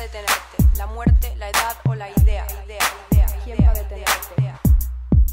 a detenerte? ¿La muerte, la edad o la idea? idea, idea ¿Quién va a detenerte?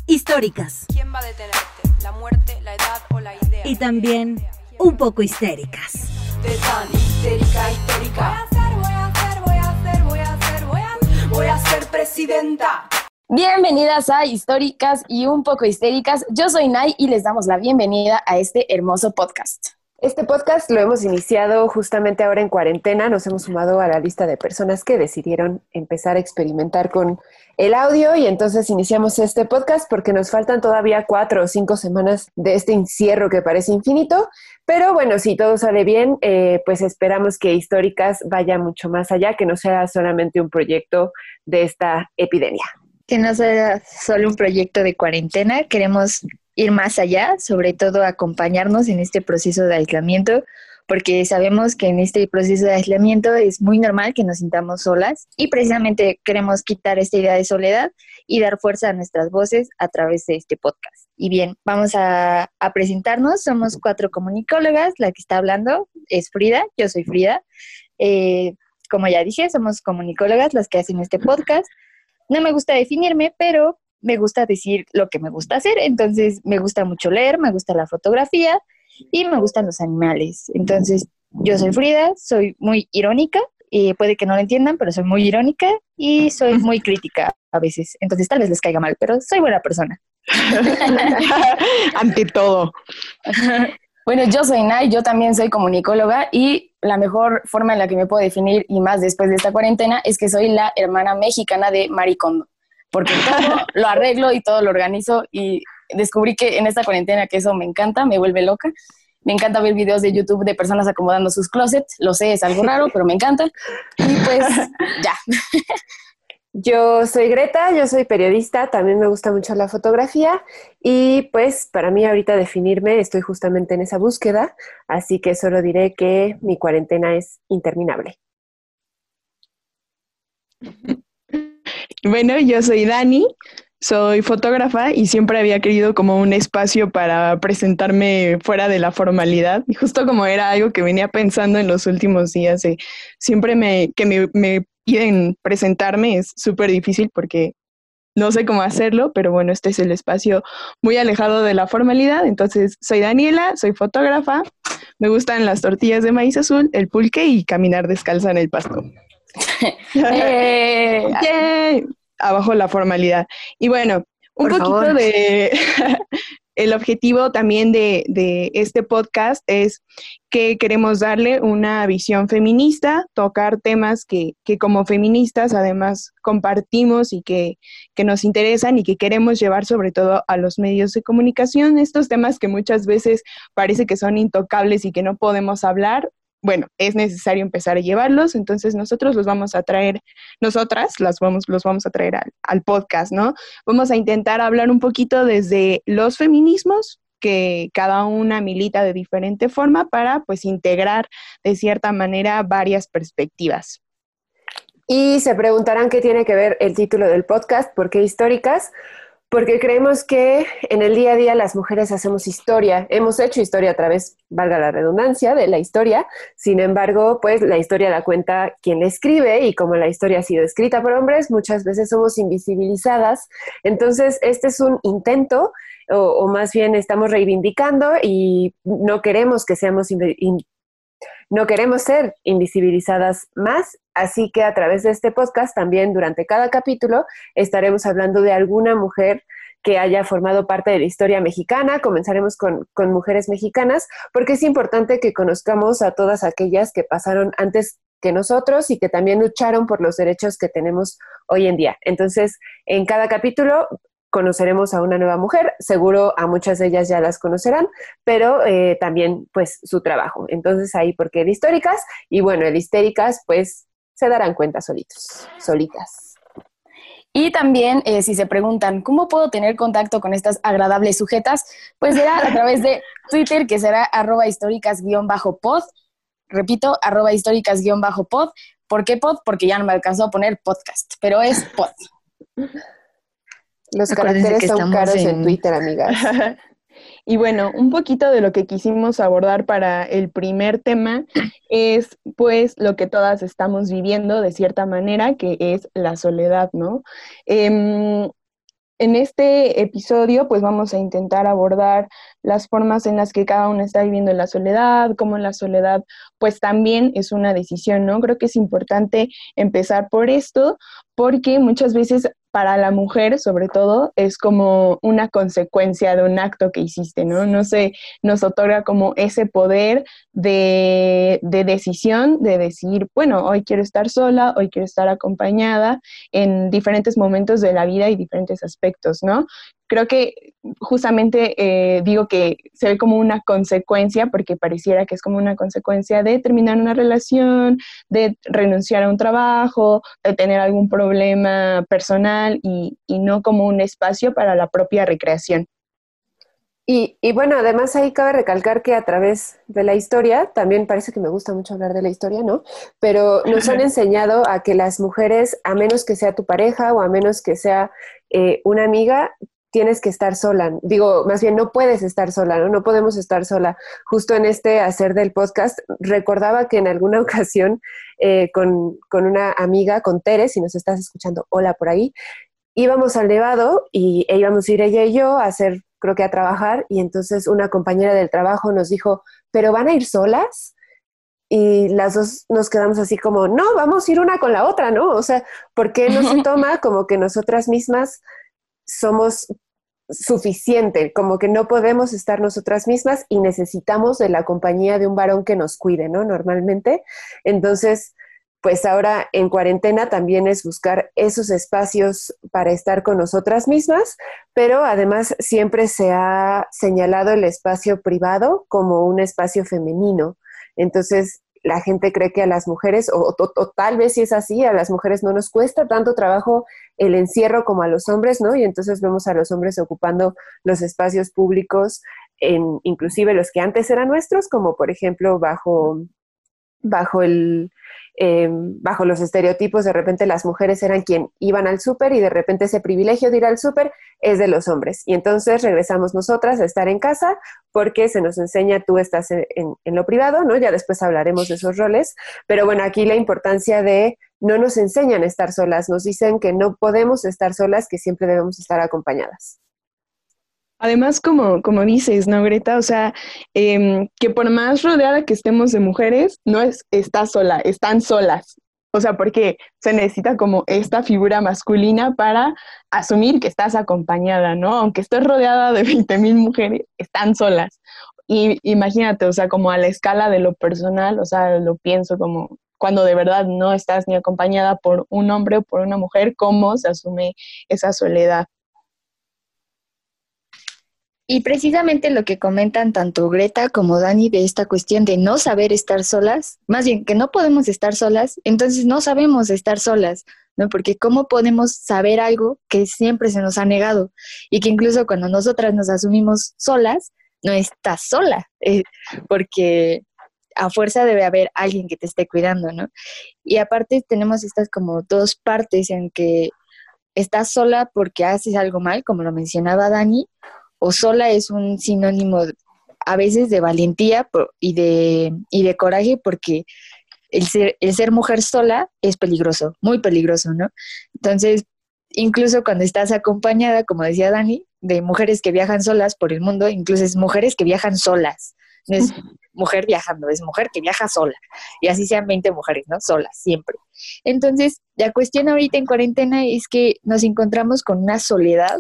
Históricas. ¿Quién va a detenerte? ¿La muerte, la edad o la idea? Y también un poco histéricas. De tan histérica, histérica. Voy a hacer, voy a hacer, voy a hacer, voy a hacer, voy a, voy a ser presidenta. Bienvenidas a Históricas y un poco histéricas. Yo soy Nay y les damos la bienvenida a este hermoso podcast. Este podcast lo hemos iniciado justamente ahora en cuarentena. Nos hemos sumado a la lista de personas que decidieron empezar a experimentar con el audio y entonces iniciamos este podcast porque nos faltan todavía cuatro o cinco semanas de este encierro que parece infinito. Pero bueno, si todo sale bien, eh, pues esperamos que Históricas vaya mucho más allá, que no sea solamente un proyecto de esta epidemia. Que no sea solo un proyecto de cuarentena, queremos ir más allá, sobre todo acompañarnos en este proceso de aislamiento, porque sabemos que en este proceso de aislamiento es muy normal que nos sintamos solas y precisamente queremos quitar esta idea de soledad y dar fuerza a nuestras voces a través de este podcast. Y bien, vamos a, presentarnos. Somos cuatro comunicólogas. La que está hablando es Frida. Yo soy Frida. Eh, como ya dije, somos comunicólogas las que hacen este podcast. No me gusta definirme, pero me gusta decir lo que me gusta hacer. Entonces, me gusta mucho leer, me gusta la fotografía y me gustan los animales. Entonces, yo soy Frida, soy muy irónica y puede que no lo entiendan, pero soy muy irónica y soy muy crítica a veces. Entonces, tal vez les caiga mal, pero soy buena persona. Ante todo. Bueno, yo soy Nay, yo también soy comunicóloga y la mejor forma en la que me puedo definir y más después de esta cuarentena es que soy la hermana mexicana de Maricondo, porque todo lo arreglo y todo lo organizo y descubrí que en esta cuarentena que eso me encanta, me vuelve loca. Me encanta ver videos de YouTube de personas acomodando sus closets, lo sé, es algo raro, pero me encanta. Y pues ya. Yo soy Greta, yo soy periodista, también me gusta mucho la fotografía y pues para mí ahorita definirme estoy justamente en esa búsqueda, así que solo diré que mi cuarentena es interminable. Bueno, yo soy Dani, soy fotógrafa y siempre había querido como un espacio para presentarme fuera de la formalidad. Y justo como era algo que venía pensando en los últimos días, eh, siempre me, que me, me piden presentarme es súper difícil porque no sé cómo hacerlo, pero bueno, este es el espacio muy alejado de la formalidad. Entonces, soy Daniela, soy fotógrafa, me gustan las tortillas de maíz azul, el pulque y caminar descalza en el pasto. Eh. Abajo la formalidad. Y bueno, un Por poquito favor. de... el objetivo también de, de este podcast es que queremos darle una visión feminista, tocar temas que, que como feministas además compartimos y que, que nos interesan y que queremos llevar sobre todo a los medios de comunicación, estos temas que muchas veces parece que son intocables y que no podemos hablar. Bueno, es necesario empezar a llevarlos, entonces nosotros los vamos a traer, nosotras las vamos, los vamos a traer al, al podcast, ¿no? Vamos a intentar hablar un poquito desde los feminismos, que cada una milita de diferente forma para pues integrar de cierta manera varias perspectivas. Y se preguntarán qué tiene que ver el título del podcast, ¿por qué históricas? Porque creemos que en el día a día las mujeres hacemos historia, hemos hecho historia a través, valga la redundancia, de la historia, sin embargo, pues la historia la cuenta quien la escribe y como la historia ha sido escrita por hombres, muchas veces somos invisibilizadas. Entonces, este es un intento, o, o más bien estamos reivindicando y no queremos que seamos no queremos ser invisibilizadas más, así que a través de este podcast también durante cada capítulo estaremos hablando de alguna mujer que haya formado parte de la historia mexicana. Comenzaremos con, mujeres mexicanas porque es importante que conozcamos a todas aquellas que pasaron antes que nosotros y que también lucharon por los derechos que tenemos hoy en día. Entonces, en cada capítulo conoceremos a una nueva mujer, seguro a muchas de ellas ya las conocerán, pero eh, también pues su trabajo. Entonces ahí porque el históricas y bueno, el histéricas pues se darán cuenta solitos, solitas. Y también, eh, si se preguntan, ¿cómo puedo tener contacto con estas agradables sujetas? Pues será a través de Twitter, que será arroba históricas-pod. Repito, arroba históricas-pod. ¿Por qué pod? Porque ya no me alcanzó a poner podcast, pero es pod. Los Acuérdense caracteres son caros en... en- Twitter, amigas. Y bueno, un poquito de lo que quisimos abordar para el primer tema es pues lo que todas estamos viviendo de cierta manera, que es la soledad, ¿no? Em, en este episodio, pues vamos a intentar abordar las formas en las que cada uno está viviendo la soledad, cómo la soledad, pues también es una decisión, ¿no? Creo que es importante empezar por esto, porque muchas veces para la mujer, sobre todo, es como una consecuencia de un acto que hiciste, ¿no? No sé, nos otorga como ese poder de, de, decisión, de decir, bueno, hoy quiero estar sola, hoy quiero estar acompañada en diferentes momentos de la vida y diferentes aspectos, ¿no? Creo que justamente eh, digo que se ve como una consecuencia, porque pareciera que es como una consecuencia de terminar una relación, de renunciar a un trabajo, de tener algún problema personal y, no como un espacio para la propia recreación. Y, y, bueno, además ahí cabe recalcar que a través de la historia, también parece que me gusta mucho hablar de la historia, ¿no? Pero nos han enseñado a que las mujeres, a menos que sea tu pareja o a menos que sea eh, una amiga, tienes que estar sola. Digo, más bien no puedes estar sola, ¿no? No podemos estar sola. Justo en este hacer del podcast, recordaba que en alguna ocasión eh, con, una amiga, con Tere, si nos estás escuchando, hola por ahí, íbamos al Nevado y e íbamos a ir ella y yo a hacer, creo que a trabajar, y entonces una compañera del trabajo nos dijo, ¿pero van a ir solas? y las dos nos quedamos así como, no, vamos a ir una con la otra, ¿no? O sea, ¿por qué no se toma como que nosotras mismas somos suficiente, como que no podemos estar nosotras mismas y necesitamos de la compañía de un varón que nos cuide, ¿no? Normalmente. Entonces, pues ahora en cuarentena también es buscar esos espacios para estar con nosotras mismas, pero además siempre se ha señalado el espacio privado como un espacio femenino. Entonces, la gente cree que a las mujeres, o, tal vez si es así, a las mujeres no nos cuesta tanto trabajo el encierro como a los hombres, ¿no? Y entonces vemos a los hombres ocupando los espacios públicos, en, inclusive los que antes eran nuestros, como por ejemplo bajo, bajo el, Em, bajo los estereotipos, de repente las mujeres eran quien iban al súper y de repente ese privilegio de ir al súper es de los hombres. Y entonces regresamos nosotras a estar en casa porque se nos enseña tú estás en, en lo privado, ¿no? Ya después hablaremos de esos roles, pero bueno, aquí la importancia de no nos enseñan a estar solas, nos dicen que no podemos estar solas, que siempre debemos estar acompañadas. Además, como, como dices, ¿no, Greta? O sea, em, que por más rodeada que estemos de mujeres, no es está sola, están solas. O sea, porque se necesita como esta figura masculina para asumir que estás acompañada, ¿no? Aunque estés rodeada de 20.000 mujeres, están solas. Y imagínate, o sea, como a la escala de lo personal, o sea, lo pienso como cuando de verdad no estás ni acompañada por un hombre o por una mujer, ¿cómo se asume esa soledad? Y precisamente lo que comentan tanto Greta como Dani de esta cuestión de no saber estar solas, más bien que no podemos estar solas, entonces no sabemos estar solas, ¿no? Porque ¿cómo podemos saber algo que siempre se nos ha negado? Y que incluso cuando nosotras nos asumimos solas, no estás sola, eh, porque a fuerza debe haber alguien que te esté cuidando, ¿no? Y aparte tenemos estas como dos partes en que estás sola porque haces algo mal, como lo mencionaba Dani, o sola es un sinónimo a veces de valentía y de, y de coraje porque el ser, el ser mujer sola es peligroso, muy peligroso, ¿no? Entonces, incluso cuando estás acompañada, como decía Dani, de mujeres que viajan solas por el mundo, incluso es mujeres que viajan solas, no es mujer viajando, es mujer que viaja sola. Y así sean 20 mujeres, ¿no? Solas, siempre. Entonces, la cuestión ahorita en cuarentena es que nos encontramos con una soledad,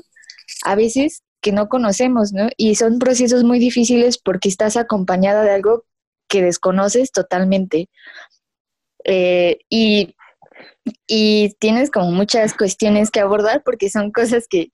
a veces que no conocemos, ¿no? Y son procesos muy difíciles porque estás acompañada de algo que desconoces totalmente. Eh, y, y, tienes como muchas cuestiones que abordar porque son cosas que,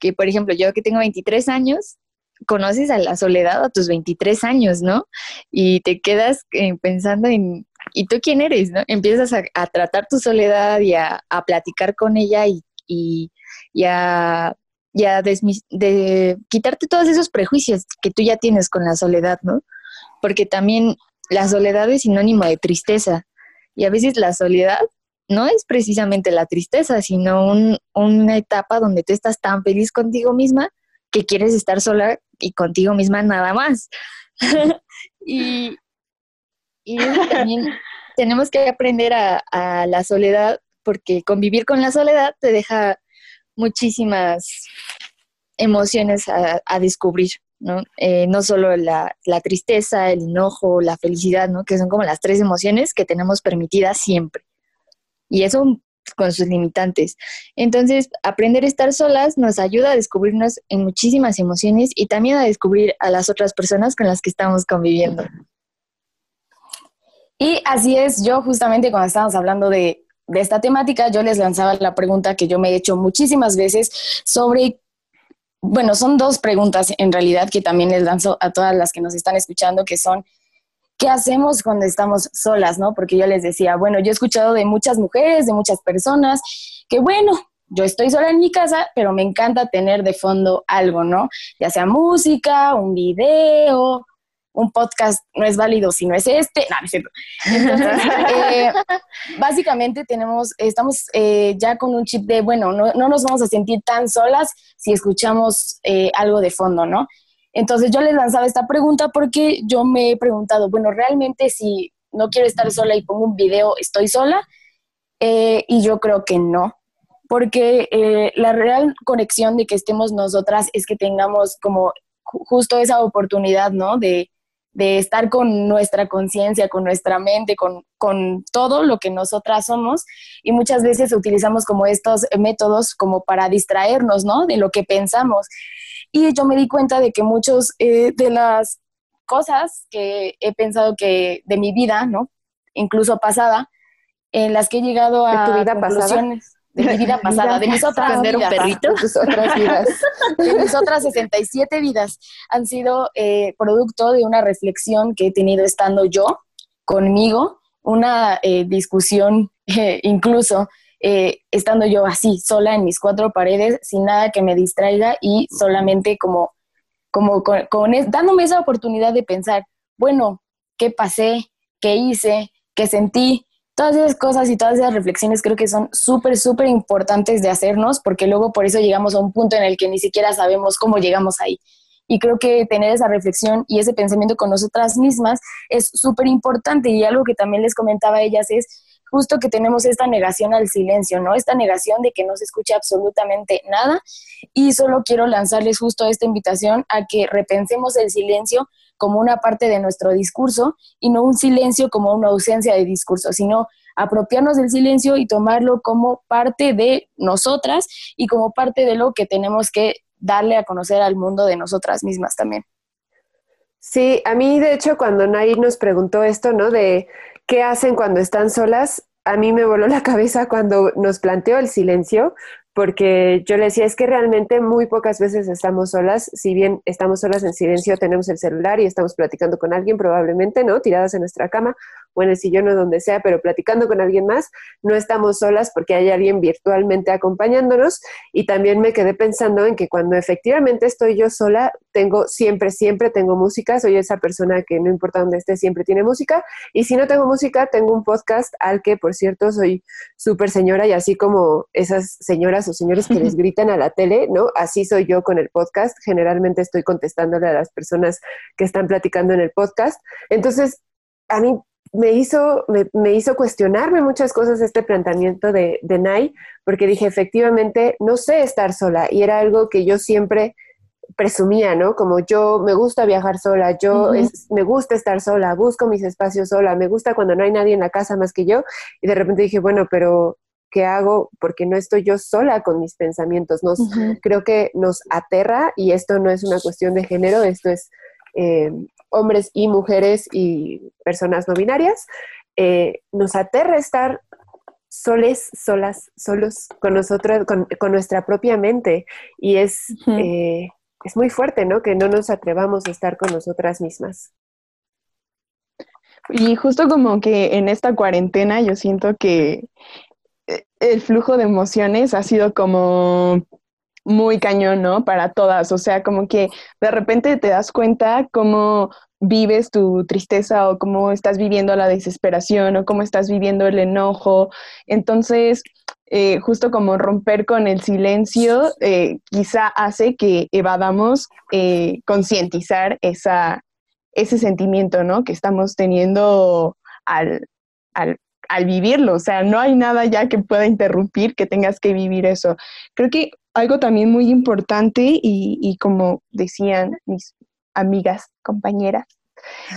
que, por ejemplo, yo que tengo 23 años, conoces a la soledad a tus 23 años, ¿no? Y te quedas eh, pensando en, ¿y tú quién eres, no? Empiezas a, tratar tu soledad y a, platicar con ella y, y, y a ya de quitarte todos esos prejuicios que tú ya tienes con la soledad, ¿no? Porque también la soledad es sinónimo de tristeza y a veces la soledad no es precisamente la tristeza, sino una etapa donde tú estás tan feliz contigo misma que quieres estar sola y contigo misma nada más. y, y también tenemos que aprender a, a, la soledad porque convivir con la soledad te deja muchísimas emociones a, descubrir, ¿no? Eh, no solo la, la, tristeza, el enojo, la felicidad, ¿no? Que son como las tres emociones que tenemos permitidas siempre. Y eso con sus limitantes. Entonces, aprender a estar solas nos ayuda a descubrirnos en muchísimas emociones y también a descubrir a las otras personas con las que estamos conviviendo. Y así es, yo justamente cuando estábamos hablando de, de esta temática, yo les lanzaba la pregunta que yo me he hecho muchísimas veces sobre bueno, son dos preguntas en realidad que también les lanzo a todas las que nos están escuchando, que son, ¿qué hacemos cuando estamos solas, no? Porque yo les decía, bueno, yo he escuchado de muchas mujeres, de muchas personas, que bueno, yo estoy sola en mi casa, pero me encanta tener de fondo algo, ¿no? Ya sea música, un video, un podcast no es válido si no es este. No, no es cierto. Entonces, eh, básicamente tenemos, estamos eh, ya con un chip de, bueno, no, no, nos vamos a sentir tan solas si escuchamos eh, algo de fondo, ¿no? Entonces yo les lanzaba esta pregunta porque yo me he preguntado, bueno, realmente si no quiero estar sola y pongo un video, ¿estoy sola? y yo creo que no, porque la real conexión de que estemos nosotras es que tengamos como justo esa oportunidad, ¿no? De, de estar con nuestra conciencia, con nuestra mente, con, con, todo lo que nosotras somos y muchas veces utilizamos como estos métodos como para distraernos, ¿no? De lo que pensamos. Y yo me di cuenta de que muchos eh, de las cosas que he pensado que de mi vida, ¿no? Incluso pasada, en las que he llegado a ¿De tu vida conclusiones de mi vida pasada, de mis otras vidas. un perrito? Tus otras vidas. de mis otras 67 vidas han sido eh, producto de una reflexión que he tenido estando yo conmigo, una eh, discusión eh, incluso eh, estando yo así, sola en mis cuatro paredes, sin nada que me distraiga y solamente como, como con, con es, dándome esa oportunidad de pensar, bueno, ¿qué pasé? ¿Qué hice? ¿Qué sentí? Todas esas cosas y todas esas reflexiones creo que son súper, súper importantes de hacernos porque luego por eso llegamos a un punto en el que ni siquiera sabemos cómo llegamos ahí. Y creo que tener esa reflexión y ese pensamiento con nosotras mismas es súper importante y algo que también les comentaba a ellas es justo que tenemos esta negación al silencio, ¿no? Esta negación de que no se escuche absolutamente nada. Y solo quiero lanzarles justo esta invitación a que repensemos el silencio como una parte de nuestro discurso y no un silencio como una ausencia de discurso, sino apropiarnos del silencio y tomarlo como parte de nosotras y como parte de lo que tenemos que darle a conocer al mundo de nosotras mismas también. Sí, a mí de hecho cuando Nay nos preguntó esto, ¿no? De qué hacen cuando están solas, a mí me voló la cabeza cuando nos planteó el silencio, porque yo le decía, es que realmente muy pocas veces estamos solas, si bien estamos solas en silencio, tenemos el celular y estamos platicando con alguien, probablemente, ¿no? Tiradas en nuestra cama o en el sillón o donde sea, pero platicando con alguien más, no estamos solas porque hay alguien virtualmente acompañándonos y también me quedé pensando en que cuando efectivamente estoy yo sola, tengo siempre, siempre tengo música, soy esa persona que no importa dónde esté, siempre tiene música y si no tengo música, tengo un podcast al que, por cierto, soy súper señora y así como esas señoras o señores que les gritan a la tele, ¿no? Así soy yo con el podcast. Generalmente estoy contestándole a las personas que están platicando en el podcast. Entonces, a mí me hizo, me, hizo cuestionarme muchas cosas este planteamiento de, de Nai, porque dije, efectivamente, no sé estar sola y era algo que yo siempre presumía, ¿no? Como yo me gusta viajar sola, yo me gusta estar sola, busco mis espacios sola, me gusta cuando no hay nadie en la casa más que yo. Y de repente dije, bueno, pero ¿qué hago? Porque no estoy yo sola con mis pensamientos. Nos, Creo que nos aterra y esto no es una cuestión de género, esto es eh, hombres y mujeres y personas no binarias. Eh, nos aterra estar soles, solas, solos con nosotros, con, nuestra propia mente. Y es, eh, es muy fuerte, ¿no? Que no nos atrevamos a estar con nosotras mismas. Y justo como que en esta cuarentena yo siento que el flujo de emociones ha sido como muy cañón, ¿no? Para todas, o sea, como que de repente te das cuenta cómo vives tu tristeza o cómo estás viviendo la desesperación o cómo estás viviendo el enojo. Entonces, eh, justo como romper con el silencio, eh, quizá hace que evadamos eh, concientizar esa, ese sentimiento, ¿no? Que estamos teniendo al, al, al vivirlo. O sea, no hay nada ya que pueda interrumpir que tengas que vivir eso. Creo que algo también muy importante y, como decían mis amigas, compañeras,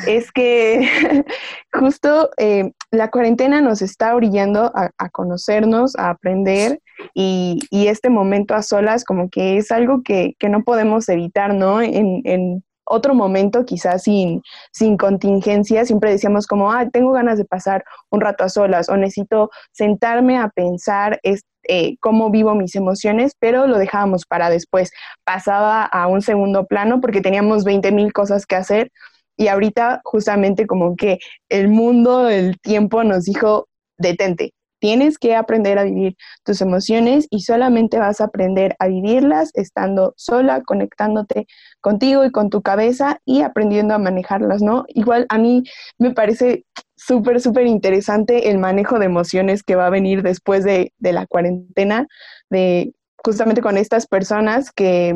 es que justo eh, la cuarentena nos está orillando a, conocernos, a aprender y, y, este momento a solas como que es algo que, que no podemos evitar, ¿no? En, en, otro momento, quizás sin, sin contingencia, siempre decíamos como, ah, tengo ganas de pasar un rato a solas o necesito sentarme a pensar, es, eh, cómo vivo mis emociones, pero lo dejábamos para después. Pasaba a un segundo plano porque teníamos 20 mil cosas que hacer y ahorita justamente como que el mundo, el tiempo nos dijo, detente, tienes que aprender a vivir tus emociones y solamente vas a aprender a vivirlas estando sola, conectándote contigo y con tu cabeza y aprendiendo a manejarlas, ¿no? Igual a mí me parece súper, súper interesante el manejo de emociones que va a venir después de, de la cuarentena, de justamente con estas personas que,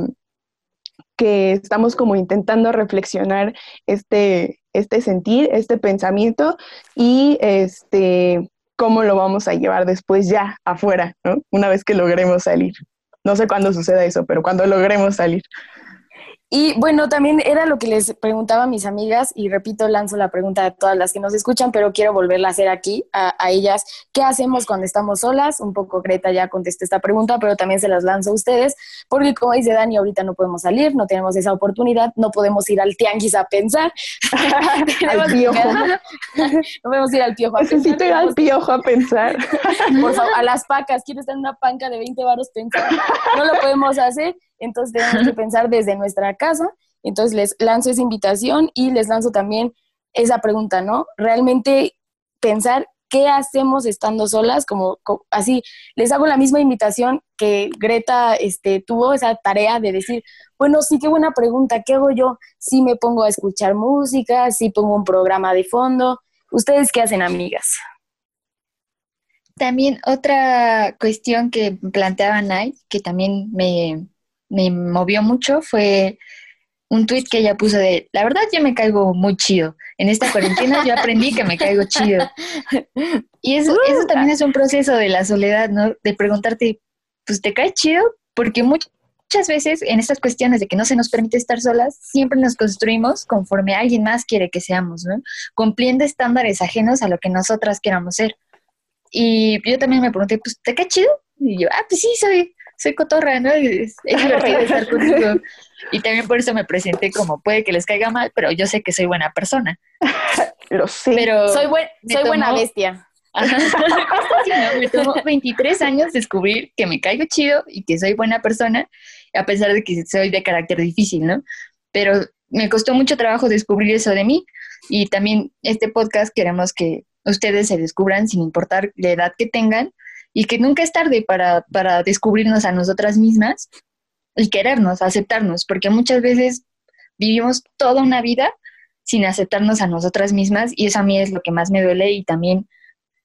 que estamos como intentando reflexionar este, este sentir, este pensamiento y este cómo lo vamos a llevar después ya afuera, ¿no? Una vez que logremos salir. No sé cuándo suceda eso, pero cuando logremos salir. Y bueno, también era lo que les preguntaba a mis amigas y repito, lanzo la pregunta a todas las que nos escuchan, pero quiero volverla a hacer aquí a, a, ellas. ¿Qué hacemos cuando estamos solas? Un poco Greta ya contesté esta pregunta, pero también se las lanzo a ustedes, porque como dice Dani, ahorita no podemos salir, no tenemos esa oportunidad, no podemos ir al tianguis a pensar. al piojo. no podemos ir al piojo a Necesito pensar. ir al piojo a pensar. Por favor, a las pacas, quiero estar en una panca de 20 varos pensando. No lo podemos hacer entonces tenemos que pensar desde nuestra casa. Entonces les lanzo esa invitación y les lanzo también esa pregunta, ¿no? Realmente pensar qué hacemos estando solas, como, así, les hago la misma invitación que Greta este, tuvo esa tarea de decir, bueno, sí, qué buena pregunta, ¿qué hago yo? Si me pongo a escuchar música, si pongo un programa de fondo, ¿ustedes qué hacen, amigas? También otra cuestión que planteaba Nay, que también me, me movió mucho fue un tweet que ella puso de, la verdad yo me caigo muy chido. En esta cuarentena yo aprendí que me caigo chido. Y eso, eso también es un proceso de la soledad, ¿no? De preguntarte, pues te cae chido, porque muchas veces en estas cuestiones de que no se nos permite estar solas, siempre nos construimos conforme alguien más quiere que seamos, ¿no? Cumpliendo estándares ajenos a lo que nosotras queramos ser. Y yo también me pregunté, pues, ¿te cae chido? Y yo, ah, pues sí, soy, soy cotorra, ¿no? Es, es divertido estar contigo. Y también por eso me presenté como puede que les caiga mal, pero yo sé que soy buena persona. Lo sé. Pero soy, buen, soy tomó, buena bestia. Ajá, sí, ¿no? Me tomó 23 años descubrir que me caigo chido y que soy buena persona, a pesar de que soy de carácter difícil, ¿no? Pero me costó mucho trabajo descubrir eso de mí y también este podcast queremos que ustedes se descubran sin importar la edad que tengan y que nunca es tarde para, para descubrirnos a nosotras mismas y querernos, aceptarnos, porque muchas veces vivimos toda una vida sin aceptarnos a nosotras mismas y eso a mí es lo que más me duele y también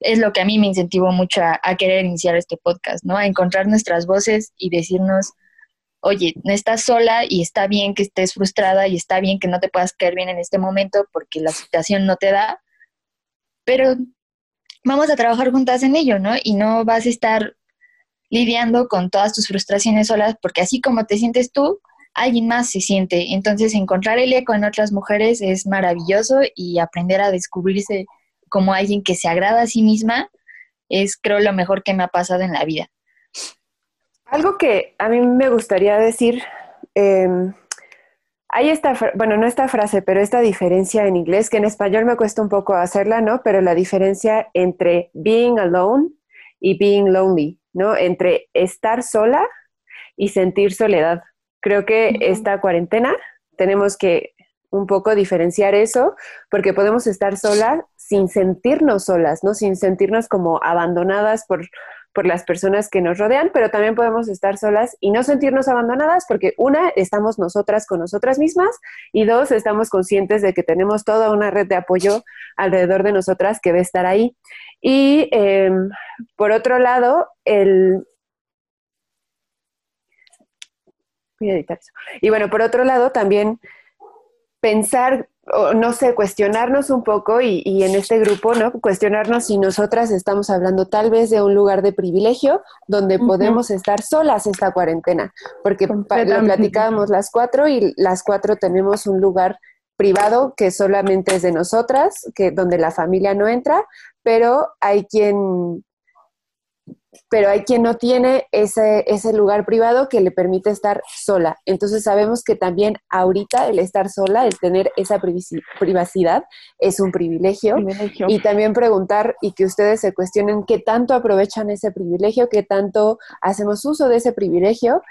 es lo que a mí me incentivó mucho a, querer iniciar este podcast, ¿no? A encontrar nuestras voces y decirnos, oye, no estás sola y está bien que estés frustrada y está bien que no te puedas caer bien en este momento porque la situación no te da, pero vamos a trabajar juntas en ello, ¿no? Y no vas a estar lidiando con todas tus frustraciones solas, porque así como te sientes tú, alguien más se siente. Entonces, encontrar el eco en otras mujeres es maravilloso y aprender a descubrirse como alguien que se agrada a sí misma es, creo, lo mejor que me ha pasado en la vida. Algo que a mí me gustaría decir, eh, hay esta, bueno, no esta frase, pero esta diferencia en inglés, que en español me cuesta un poco hacerla, ¿no? Pero la diferencia entre being alone y being lonely. ¿no? Entre estar sola y sentir soledad. Creo que uh -huh. esta cuarentena tenemos que un poco diferenciar eso, porque podemos estar solas sin sentirnos solas, ¿no? Sin sentirnos como abandonadas por, por las personas que nos rodean, pero también podemos estar solas y no sentirnos abandonadas porque una, estamos nosotras con nosotras mismas y dos, estamos conscientes de que tenemos toda una red de apoyo alrededor de nosotras que va a estar ahí. Y em, por otro lado, el... Voy a editar eso. Y bueno, por otro lado, también pensar no sé, cuestionarnos un poco y, en este grupo, ¿no? Cuestionarnos si nosotras estamos hablando tal vez de un lugar de privilegio donde podemos estar solas esta cuarentena, porque lo platicábamos las cuatro y las cuatro tenemos un lugar privado que solamente es de nosotras, que donde la familia no entra, pero hay quien pero hay quien no tiene ese, ese lugar privado que le permite estar sola. Entonces sabemos que también ahorita el estar sola, el tener esa privacidad es un privilegio. Y también preguntar y que ustedes se cuestionen qué tanto aprovechan ese privilegio, qué tanto hacemos uso de ese privilegio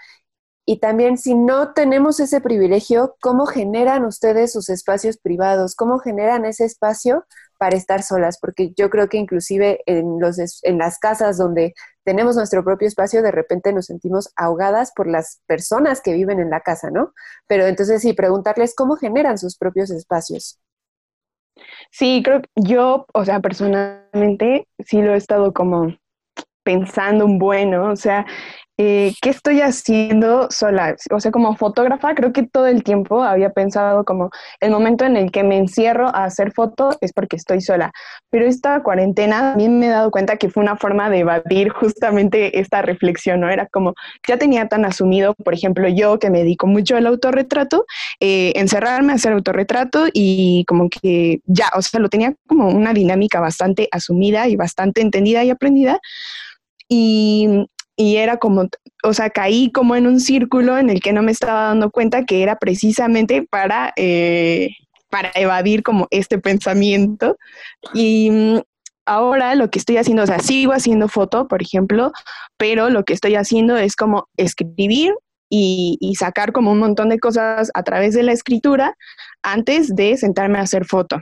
y también si no tenemos ese privilegio, ¿cómo generan ustedes sus espacios privados? ¿Cómo generan ese espacio para estar solas? Porque yo creo que inclusive en, los, en las casas donde tenemos nuestro propio espacio, de repente nos sentimos ahogadas por las personas que viven en la casa, ¿no? Pero entonces sí, preguntarles cómo generan sus propios espacios. Sí, creo que yo, o sea, personalmente sí lo he estado como pensando un bueno, o sea, eh, ¿qué estoy haciendo sola? O sea, como fotógrafa, creo que todo el tiempo había pensado como el momento en el que me encierro a hacer fotos es porque estoy sola. Pero esta cuarentena también me he dado cuenta que fue una forma de evadir justamente esta reflexión, ¿no? Era como, ya tenía tan asumido, por ejemplo, yo que me dedico mucho al autorretrato, eh, encerrarme a hacer autorretrato y como que ya, o sea, lo tenía como una dinámica bastante asumida y bastante entendida y aprendida. Y y era como, o sea, caí como en un círculo en el que no me estaba dando cuenta que era precisamente para, eh, para evadir como este pensamiento. Y mm, ahora lo que estoy haciendo, o sea, sigo haciendo foto, por ejemplo, pero lo que estoy haciendo es como escribir y, y, sacar como un montón de cosas a través de la escritura antes de sentarme a hacer foto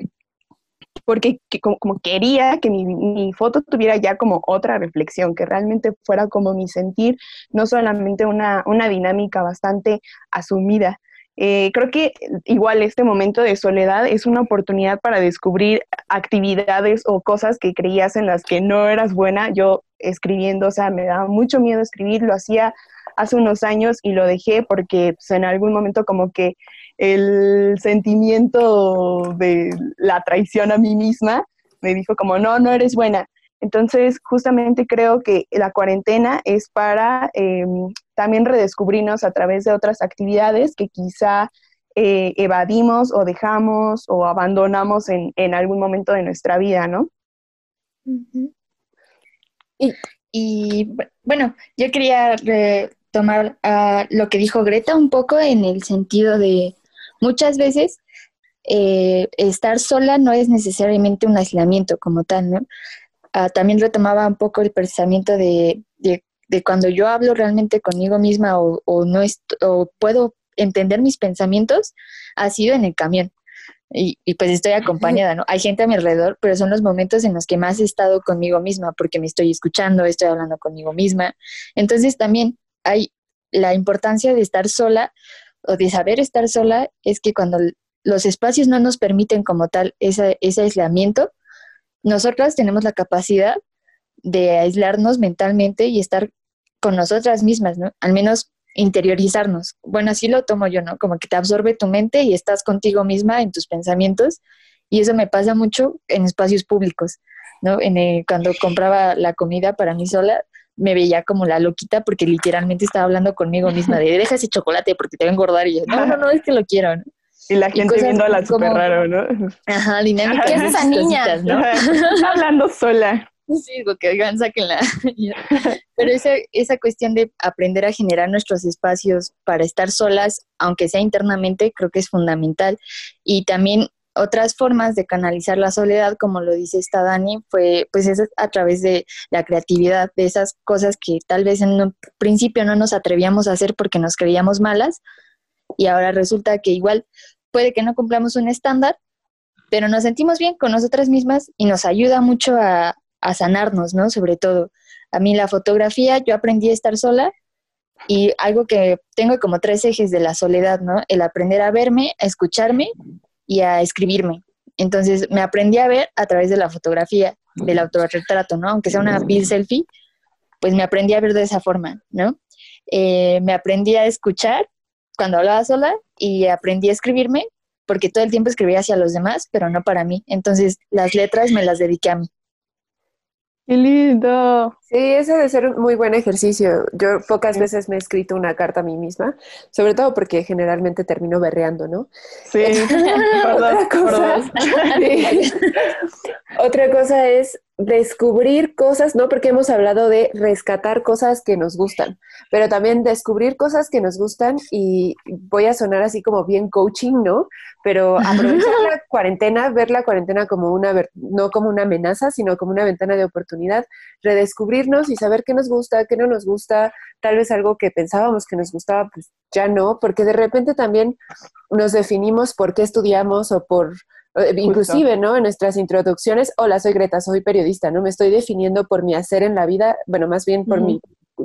porque como, quería que mi, foto tuviera ya como otra reflexión, que realmente fuera como mi sentir, no solamente una, dinámica bastante asumida. Eh, creo que igual este momento de soledad es una oportunidad para descubrir actividades o cosas que creías en las que no eras buena. Yo escribiendo, o sea, me daba mucho miedo escribir, lo hacía hace unos años y lo dejé porque pues, en algún momento como que el sentimiento de la traición a mí misma me dijo como, no, no eres buena. Entonces, justamente creo que la cuarentena es para em, también redescubrirnos a través de otras actividades que quizá eh, evadimos o dejamos o abandonamos en, algún momento de nuestra vida, ¿no? y, bueno, yo quería tomar ah, lo que dijo Greta un poco en el sentido de Muchas veces eh, estar sola no es necesariamente un aislamiento como tal, ¿no? Ah, también retomaba un poco el pensamiento de, cuando yo hablo realmente conmigo misma o, no o puedo entender mis pensamientos, ha sido en el camión. Y, y, pues estoy acompañada, ¿no? Hay gente a mi alrededor, pero son los momentos en los que más he estado conmigo misma, porque me estoy escuchando, estoy hablando conmigo misma. Entonces también hay la importancia de estar sola, o de saber estar sola es que cuando los espacios no nos permiten como tal ese, ese aislamiento, nosotras tenemos la capacidad de aislarnos mentalmente y estar con nosotras mismas, ¿no? Al menos interiorizarnos. Bueno, así lo tomo yo, ¿no? Como que te absorbe tu mente y estás contigo misma en tus pensamientos. Y eso me pasa mucho en espacios públicos, ¿no? En cuando compraba la comida para mí sola, me veía como la loquita porque literalmente estaba hablando conmigo misma de deja ese chocolate porque te va a engordar y yo, no, no, no, es que lo quiero, ¿no? Y la gente viendo a la súper raro, ¿no? Ajá, dinámica. ¿Qué es esa niña? ¿no? hablando sola. Sí, porque oigan, sáquenla. Pero esa, esa cuestión de aprender a generar nuestros espacios para estar solas, aunque sea internamente, creo que es fundamental. Y también otras formas de canalizar la soledad, como lo dice esta Dani, fue pues es a través de la creatividad, de esas cosas que tal vez en un principio no nos atrevíamos a hacer porque nos creíamos malas y ahora resulta que igual puede que no cumplamos un estándar, pero nos sentimos bien con nosotras mismas y nos ayuda mucho a, a sanarnos, ¿no? Sobre todo A mí la fotografía, yo aprendí a estar sola y algo que tengo como tres ejes de la soledad, ¿no? El aprender a verme, a escucharme y a escribirme. Entonces me aprendí a ver a través de la fotografía, del autorretrato, ¿no? Aunque sea una bill selfie, pues me aprendí a ver de esa forma, ¿no? Eh, me aprendí a escuchar cuando hablaba sola y aprendí a escribirme porque todo el tiempo escribía hacia los demás, pero no para mí. Entonces las letras me las dediqué a mí. ¡Qué lindo! Sí, ese debe ser un muy buen ejercicio. Yo pocas veces me he escrito una carta a mí misma, sobre todo porque generalmente termino berreando, ¿no? Sí, otra, cosa, otra cosa es descubrir cosas, ¿no? Porque hemos hablado de rescatar cosas que nos gustan, pero también descubrir cosas que nos gustan y voy a sonar así como bien coaching, ¿no? Pero aprovechar la cuarentena, ver la cuarentena como una, no como una amenaza, sino como una ventana de oportunidad, redescubrirnos y saber qué nos gusta, qué no nos gusta, tal vez algo que pensábamos que nos gustaba, pues ya no, porque de repente también nos definimos por qué estudiamos o por inclusive, ¿no? En nuestras introducciones, hola, soy Greta, soy periodista, ¿no? Me estoy definiendo por mi hacer en la vida, bueno, más bien por mi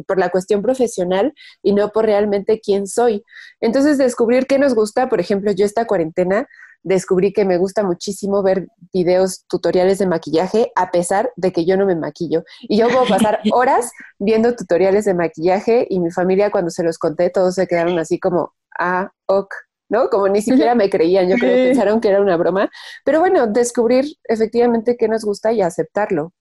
por la cuestión profesional y no por realmente quién soy. Entonces, descubrir qué nos gusta, por ejemplo, yo esta cuarentena descubrí que me gusta muchísimo ver videos tutoriales de maquillaje a pesar de que yo no me maquillo. Y yo puedo pasar horas viendo tutoriales de maquillaje y mi familia cuando se los conté todos se quedaron así como, ah, ok, ¿no? Como ni siquiera me creían, yo creo que pensaron que era una broma. Pero bueno, descubrir efectivamente qué nos gusta y aceptarlo.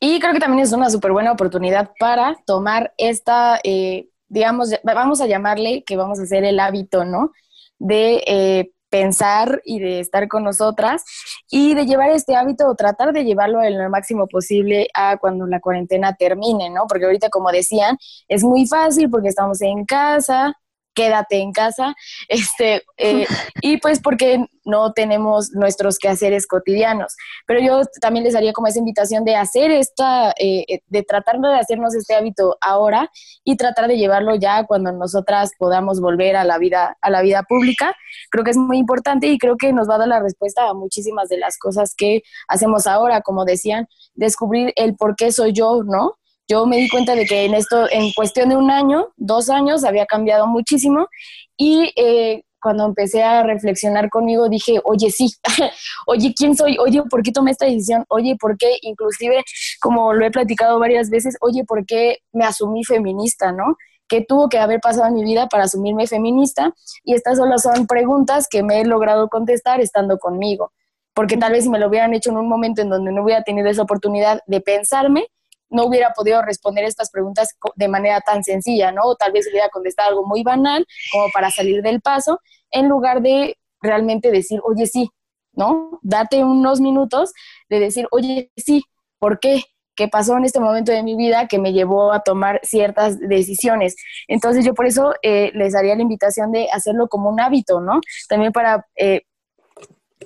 Y creo que también es una súper buena oportunidad para tomar esta, eh, digamos, vamos a llamarle que vamos a hacer el hábito, ¿no? De eh, pensar y de estar con nosotras y de llevar este hábito o tratar de llevarlo en lo máximo posible a cuando la cuarentena termine, ¿no? Porque ahorita, como decían, es muy fácil porque estamos en casa, quédate en casa, este, eh, y pues porque no tenemos nuestros quehaceres cotidianos. Pero yo también les haría como esa invitación de hacer esta, eh, eh, de tratar de hacernos este hábito ahora y tratar de llevarlo ya cuando nosotras podamos volver a la vida, a la vida pública. Creo que es muy importante y creo que nos va a dar la respuesta a muchísimas de las cosas que hacemos ahora, como decían, descubrir el por qué soy yo, ¿no? Yo me di cuenta de que en esto, en cuestión de un año, dos años, había cambiado muchísimo y eh, cuando empecé a reflexionar conmigo dije, oye, sí, oye, ¿quién soy? Oye, ¿por qué tomé esta decisión? Oye, ¿por qué? Inclusive, como lo he platicado varias veces, oye, ¿por qué me asumí feminista, no? ¿Qué tuvo que haber pasado en mi vida para asumirme feminista? Y estas solo son preguntas que me he logrado contestar estando conmigo. Porque tal vez me lo hubieran hecho en un momento en donde no hubiera tenido esa oportunidad de pensarme, no hubiera podido responder estas preguntas de manera tan sencilla, ¿no? O tal vez hubiera contestado algo muy banal como para salir del paso, en lugar de realmente decir, oye, sí, ¿no? Date unos minutos de decir, oye, sí, ¿por qué? ¿Qué pasó en este momento de mi vida que me llevó a tomar ciertas decisiones? Entonces yo por eso eh, les daría la invitación de hacerlo como un hábito, ¿no? También para eh,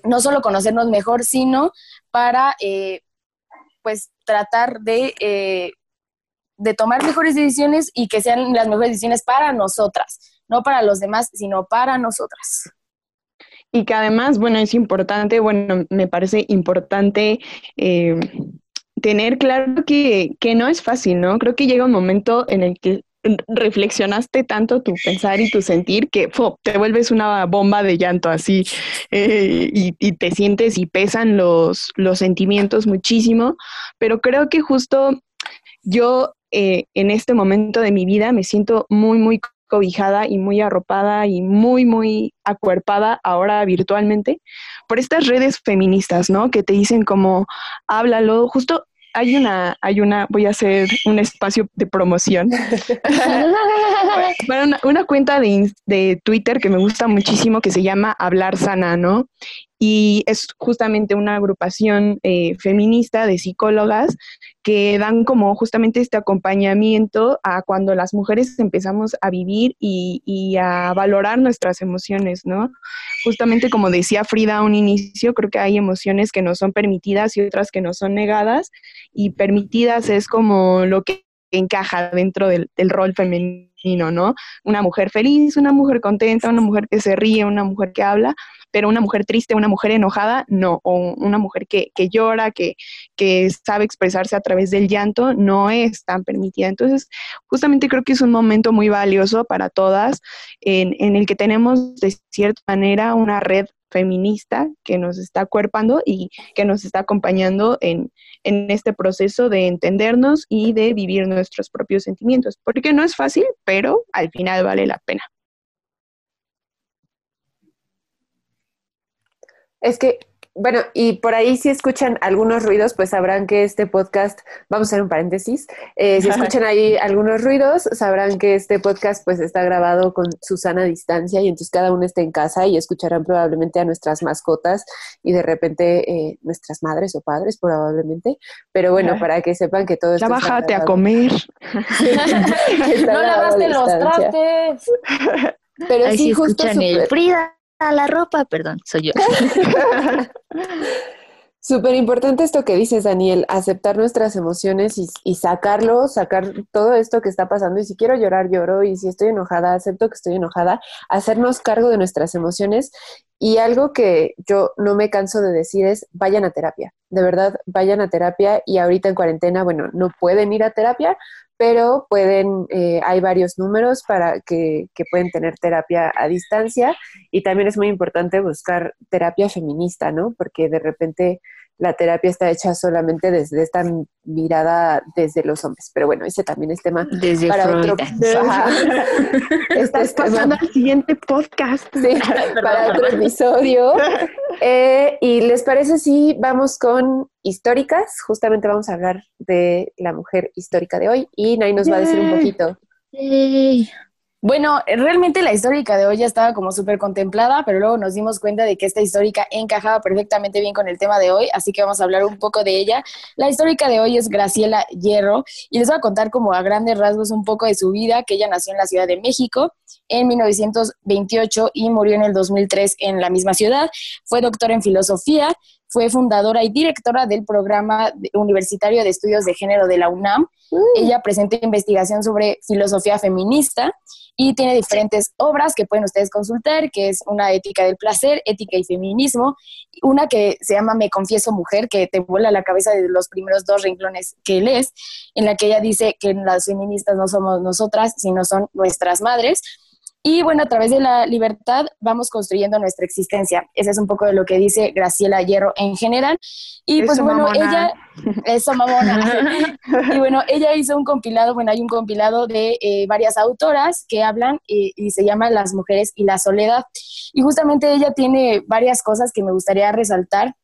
no solo conocernos mejor, sino para eh, pues tratar de, eh, de tomar mejores decisiones y que sean las mejores decisiones para nosotras, no para los demás, sino para nosotras. Y que además, bueno, es importante, bueno, me parece importante eh, tener claro que, que, no es fácil, ¿no? Creo que llega un momento en el que reflexionaste tanto tu pensar y tu sentir que te vuelves una bomba de llanto así eh, y, te sientes y pesan los, los sentimientos muchísimo, pero creo que justo yo eh, en este momento de mi vida me siento muy, muy cobijada y muy arropada y muy, muy acuerpada ahora virtualmente por estas redes feministas, ¿no? Que te dicen como, háblalo, justo hay una, hay una, voy a hacer un espacio de promoción. una, una, cuenta de, de Twitter que me gusta muchísimo que se llama Hablar Sana, ¿no? Y es justamente una agrupación eh, feminista de psicólogas que dan como justamente este acompañamiento a cuando las mujeres empezamos a vivir y, y, a valorar nuestras emociones, ¿no? Justamente como decía Frida a un inicio, creo que hay emociones que no son permitidas y otras que no son negadas y permitidas es como lo que encaja dentro del, rol femenino, ¿no? Una mujer feliz, una mujer contenta, una mujer que se ríe, una mujer que habla, pero una mujer triste, una mujer enojada, no, o una mujer que, que llora, que, que sabe expresarse a través del llanto, no es tan permitida. Entonces, justamente creo que es un momento muy valioso para todas en, en el que tenemos de cierta manera una red feminista que nos está cuerpando y que nos está acompañando en, en, este proceso de entendernos y de vivir nuestros propios sentimientos, porque no es fácil, pero al final vale la pena. Es que bueno, y por ahí si escuchan algunos ruidos, pues sabrán que este podcast, vamos a hacer un paréntesis, eh, si escuchan ahí algunos ruidos, sabrán que este podcast pues está grabado con Susana a distancia y entonces cada uno está en casa y escucharán probablemente a nuestras mascotas y de repente eh, nuestras madres o padres probablemente, pero bueno, para que sepan que todo esto... Ya bájate a comer. no lavaste los trastes. Pero Ahí sí, justo escuchan el Frida la ropa, perdón, soy yo. Súper importante esto que dices, Daniel, aceptar nuestras emociones y, sacarlo, sacar todo esto que está pasando. Y si quiero llorar, lloro. Y si estoy enojada, acepto que estoy enojada. Hacernos cargo de nuestras emociones. Y algo que yo no me canso de decir es, vayan a terapia. De verdad, vayan a terapia. Y ahorita en cuarentena, bueno, no pueden ir a terapia, pero pueden, eh, hay varios números para que, que, pueden tener terapia a distancia y también es muy importante buscar terapia feminista, ¿no? Porque de repente la terapia está hecha solamente desde esta mirada desde los hombres. Pero bueno, ese también es tema desde para otro. Este Estás pasando al siguiente podcast. Sí, para otro episodio. Eh, y les parece si vamos con históricas. Justamente vamos a hablar de la mujer histórica de hoy y Nay nos va a decir un poquito. Bueno, realmente la histórica de hoy ya estaba como súper contemplada, pero luego nos dimos cuenta de que esta histórica encajaba perfectamente bien con el tema de hoy, así que vamos a hablar un poco de ella. La histórica de hoy es Graciela Hierro y les voy a contar como a grandes rasgos un poco de su vida, que ella nació en la Ciudad de México en 1928 y murió en el 2003 en la misma ciudad. Fue doctora en filosofía, fue fundadora y directora del programa universitario de estudios de género de la UNAM. Mm. Ella presenta investigación sobre filosofía feminista y tiene diferentes obras que pueden ustedes consultar, que es una ética del placer, ética y feminismo, una que se llama Me confieso mujer, que te vuela la cabeza de los primeros dos renglones que lees, en la que ella dice que las feministas no somos nosotras, sino son nuestras madres. Y bueno, a través de la libertad vamos construyendo nuestra existencia. Ese es un poco de lo que dice Graciela Hierro en general. Y pues bueno, ella, eso mamona. y bueno, ella hizo un compilado, bueno, hay un compilado de eh, varias autoras que hablan eh, y se llama Las mujeres y la soledad. Y justamente ella tiene varias cosas que me gustaría resaltar.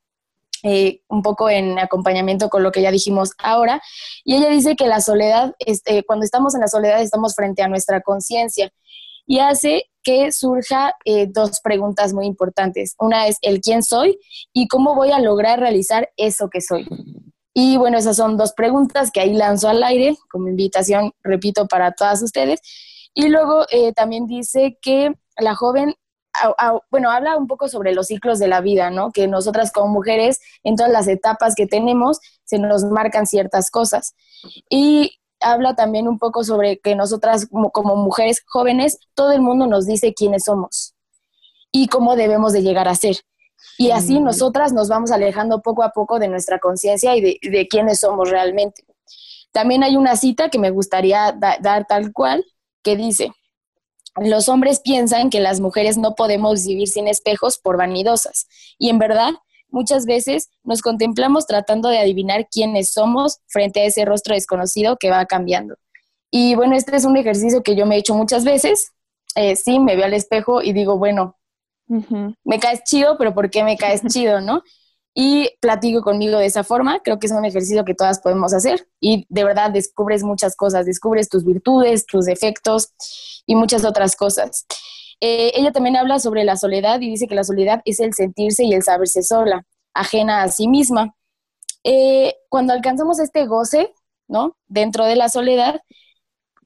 Eh, un poco en acompañamiento con lo que ya dijimos ahora. Y ella dice que la soledad, este, cuando estamos en la soledad, estamos frente a nuestra conciencia y hace que surja eh, dos preguntas muy importantes. Una es el quién soy y cómo voy a lograr realizar eso que soy. Y bueno, esas son dos preguntas que ahí lanzo al aire como invitación, repito, para todas ustedes. Y luego eh, también dice que la joven, bueno, habla un poco sobre los ciclos de la vida, ¿no? Que nosotras como mujeres, en todas las etapas que tenemos, se nos marcan ciertas cosas. Y habla también un poco sobre que nosotras como, mujeres jóvenes, todo el mundo nos dice quiénes somos y cómo debemos de llegar a ser. Y así nosotras nos vamos alejando poco a poco de nuestra conciencia y de, quiénes somos realmente. También hay una cita que me gustaría dar tal cual, que dice, los hombres piensan que las mujeres no podemos vivir sin espejos por vanidosas. Y en verdad, muchas veces nos contemplamos tratando de adivinar quiénes somos frente a ese rostro desconocido que va cambiando. Y bueno, este es un ejercicio que yo me he hecho muchas veces. Eh, sí, me veo al espejo y digo, bueno, me caes chido, pero ¿por qué me caes chido, no? Y platico conmigo de esa forma. Creo que es un ejercicio que todas podemos hacer y de verdad descubres muchas cosas, descubres tus virtudes, tus defectos y muchas otras cosas. Eh, ella también habla sobre la soledad y dice que la soledad es el sentirse y el saberse sola, ajena a sí misma. Eh, cuando alcanzamos este goce, ¿no? Dentro de la soledad,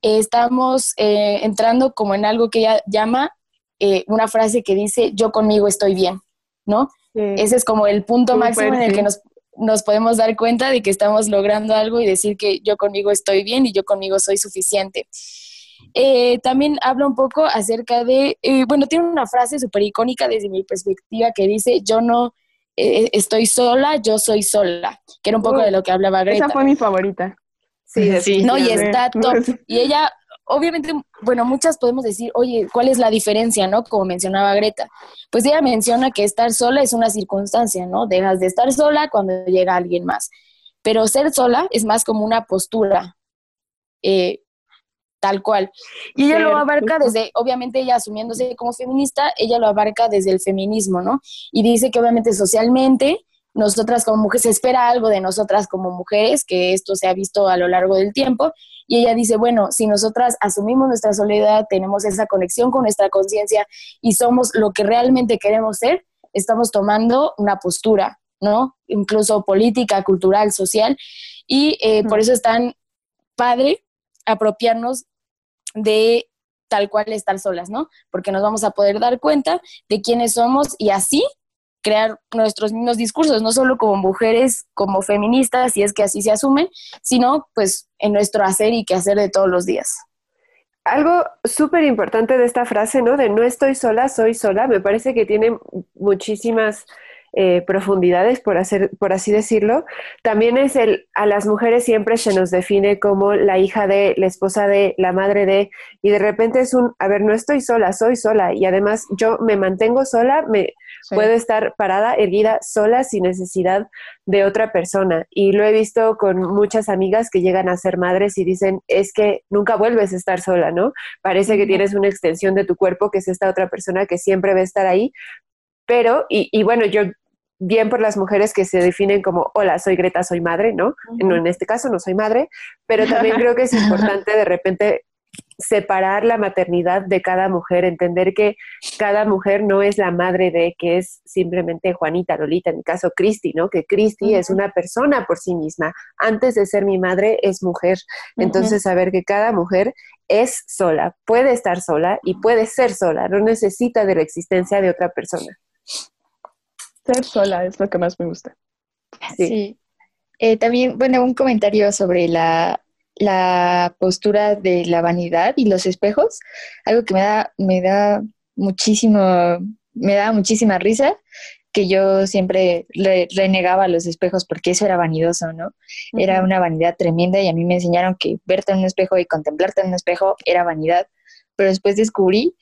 estamos eh, entrando como en algo que ella llama una frase que dice, yo conmigo estoy bien, ¿no? Ese es como el punto máximo en el que nos, nos podemos dar cuenta de que estamos logrando algo y decir que yo conmigo estoy bien y yo conmigo soy suficiente. Eh, también habla un poco acerca de, eh, bueno, tiene una frase súper icónica desde mi perspectiva que dice, yo no eh, estoy sola, yo soy sola, que era un poco de lo que hablaba Greta. Esa fue mi favorita. Sí, Sí. No, y está top. Y ella, obviamente, bueno, muchas podemos decir, oye, ¿cuál es la diferencia, no? Como mencionaba Greta. Pues ella menciona que estar sola es una circunstancia, ¿no? Dejas de estar sola cuando llega alguien más. Pero ser sola es más como una postura, eh, tal cual. Y ella lo abarca desde, obviamente ella asumiéndose como feminista, ella lo abarca desde el feminismo, ¿no? Y dice que obviamente socialmente nosotras como mujeres, se espera algo de nosotras como mujeres, que esto se ha visto a lo largo del tiempo, y ella dice, bueno, si nosotras asumimos nuestra soledad, tenemos esa conexión con nuestra conciencia y somos lo que realmente queremos ser, estamos tomando una postura, ¿no? Incluso política, cultural, social, y eh, por eso es tan padre apropiarnos de tal cual estar solas, ¿no? Porque nos vamos a poder dar cuenta de quiénes somos y así crear nuestros mismos discursos, no solo como mujeres, como feministas, si es que así se asumen, sino pues en nuestro hacer y quehacer de todos los días. Algo súper importante de esta frase, ¿no? De no estoy sola, soy sola, me parece que tiene muchísimas eh, profundidades, por, hacer, por así decirlo. También es el, a las mujeres siempre se nos define como la hija de, la esposa de, la madre de, y de repente es un, a ver, no estoy sola, soy sola, y además yo me mantengo sola, me Sí. puedo estar parada, erguida, sola, sin necesidad de otra persona. Y lo he visto con muchas amigas que llegan a ser madres y dicen, es que nunca vuelves a estar sola, ¿no? Parece que tienes una extensión de tu cuerpo, que es esta otra persona que siempre va a estar ahí, pero, y, y bueno, yo bien por las mujeres que se definen como, hola, soy Greta, soy madre, ¿no? No, en este caso no soy madre, pero también creo que es importante de repente separar la maternidad de cada mujer, entender que cada mujer no es la madre de que es simplemente Juanita, Lolita, en mi caso Cristi, ¿no? Que Cristi es una persona por sí misma. Antes de ser mi madre es mujer. Entonces, saber que cada mujer es sola, puede estar sola y puede ser sola, no necesita de la existencia de otra persona. Ser sola es lo que más me gusta. Sí. Eh, también, bueno, un comentario sobre la, la postura de la vanidad y los espejos, algo que me da, me da muchísimo, me da muchísima risa, que yo siempre re- renegaba a los espejos porque eso era vanidoso, ¿no? Era una vanidad tremenda y a mí me enseñaron que verte en un espejo y contemplarte en un espejo era vanidad, pero después descubrí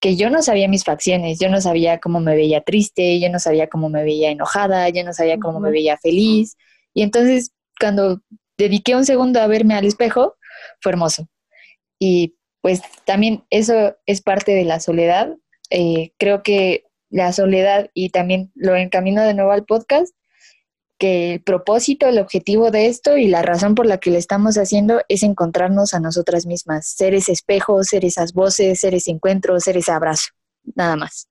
que yo no sabía mis facciones, yo no sabía cómo me veía triste, yo no sabía cómo me veía enojada, yo no sabía cómo me veía feliz. Y entonces cuando dediqué un segundo a verme al espejo, fue hermoso. Y pues también eso es parte de la soledad. Eh, creo que la soledad y también lo encamino de nuevo al podcast, que el propósito, el objetivo de esto y la razón por la que lo estamos haciendo es encontrarnos a nosotras mismas, ser ese espejo, ser esas voces, ser ese encuentro, ser ese abrazo, nada más.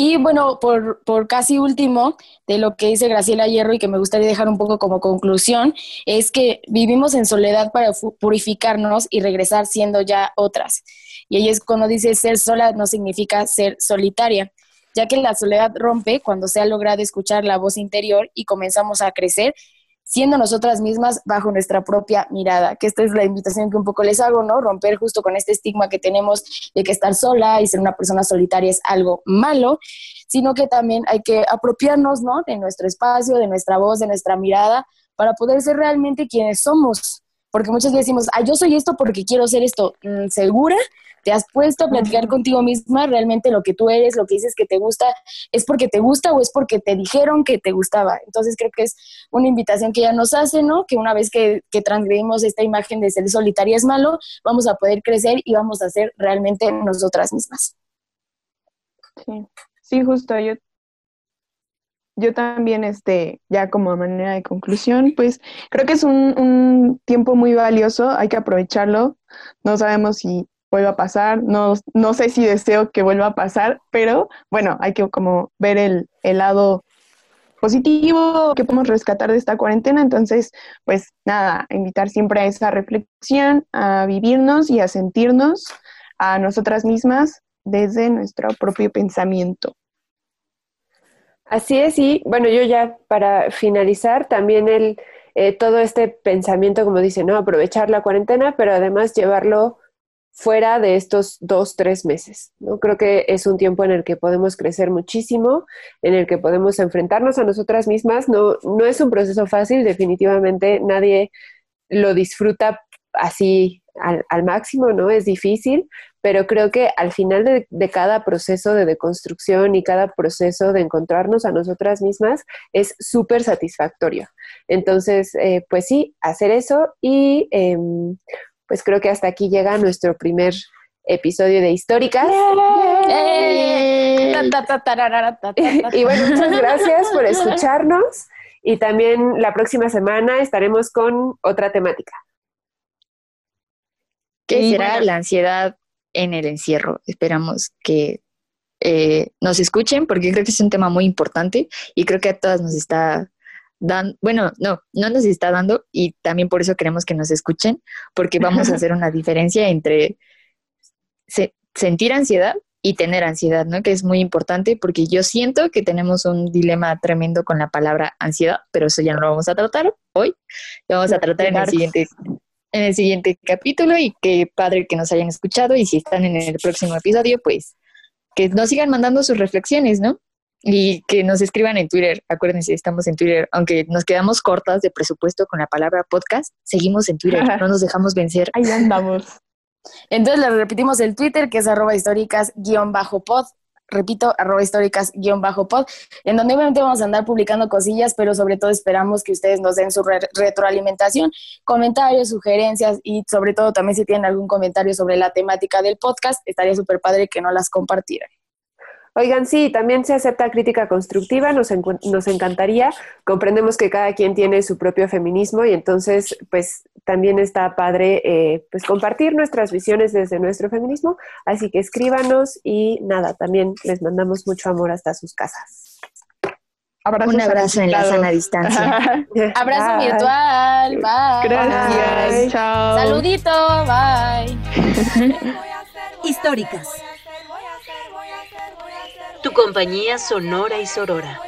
Y bueno, por, por casi último, de lo que dice Graciela Hierro y que me gustaría dejar un poco como conclusión, es que vivimos en soledad para purificarnos y regresar siendo ya otras. Y ahí es cuando dice ser sola no significa ser solitaria, ya que la soledad rompe cuando se ha logrado escuchar la voz interior y comenzamos a crecer siendo nosotras mismas bajo nuestra propia mirada, que esta es la invitación que un poco les hago, ¿no? Romper justo con este estigma que tenemos de que estar sola y ser una persona solitaria es algo malo, sino que también hay que apropiarnos, ¿no? De nuestro espacio, de nuestra voz, de nuestra mirada, para poder ser realmente quienes somos. Porque muchas veces decimos, ah, yo soy esto porque quiero ser esto. Mm, ¿Segura? ¿Te has puesto a platicar contigo misma realmente lo que tú eres, lo que dices que te gusta? ¿Es porque te gusta o es porque te dijeron que te gustaba? Entonces creo que es una invitación que ella nos hace, ¿no? Que una vez que, que transgredimos esta imagen de ser solitaria es malo, vamos a poder crecer y vamos a ser realmente nosotras mismas. Sí, sí, justo. Yo, yo también, este, ya como manera de conclusión, pues creo que es un, un tiempo muy valioso, hay que aprovecharlo. No sabemos si vuelva a pasar, no, no sé si deseo que vuelva a pasar, pero bueno, hay que como ver el, el lado positivo que podemos rescatar de esta cuarentena. Entonces, pues nada, invitar siempre a esa reflexión, a vivirnos y a sentirnos a nosotras mismas desde nuestro propio pensamiento. Así es, y bueno, yo ya para finalizar, también el, eh, todo este pensamiento, como dice, ¿no? Aprovechar la cuarentena, pero además llevarlo fuera de estos dos, tres meses. ¿no? Creo que es un tiempo en el que podemos crecer muchísimo, en el que podemos enfrentarnos a nosotras mismas. No, no es un proceso fácil, definitivamente nadie lo disfruta así al, máximo, ¿no? Es difícil, pero creo que al final de, cada proceso de deconstrucción y cada proceso de encontrarnos a nosotras mismas es súper satisfactorio. Entonces, eh, pues sí, hacer eso y em, pues creo que hasta aquí llega nuestro primer episodio de Históricas. y bueno, muchas gracias por escucharnos y también la próxima semana estaremos con otra temática. ¿Qué será la ansiedad en el encierro? Esperamos que eh, nos escuchen porque creo que es un tema muy importante y creo que a todas nos está dando, bueno, no, no nos está dando y también por eso queremos que nos escuchen porque vamos a hacer una diferencia entre sentir ansiedad y tener ansiedad, ¿no? Que es muy importante porque yo siento que tenemos un dilema tremendo con la palabra ansiedad, pero eso ya no lo vamos a tratar hoy, lo vamos a tratar en el siguiente en el siguiente capítulo y qué padre que nos hayan escuchado y si están en el próximo episodio, pues que nos sigan mandando sus reflexiones, ¿no? Y que nos escriban en Twitter. Acuérdense, estamos en Twitter. Aunque nos quedamos cortas de presupuesto con la palabra podcast, seguimos en Twitter. No nos dejamos vencer. Ahí andamos. Entonces le repetimos el Twitter, que es arroba históricas-pod repito, arroba históricas-pod, en donde obviamente vamos a andar publicando cosillas, pero sobre todo esperamos que ustedes nos den su retroalimentación, comentarios, sugerencias y sobre todo también si tienen algún comentario sobre la temática del podcast, estaría súper padre que no las compartieran. Oigan, sí, también se acepta crítica constructiva, nos, nos encantaría. Comprendemos que cada quien tiene su propio feminismo y entonces, pues, también está padre, eh, pues, compartir nuestras visiones desde nuestro feminismo. Así que escríbanos y nada, también les mandamos mucho amor hasta sus casas. Un abrazo en la sana distancia. abrazo virtual. Bye. Gracias. Chao. Saludito. Bye. Históricas tu compañía sonora y sorora.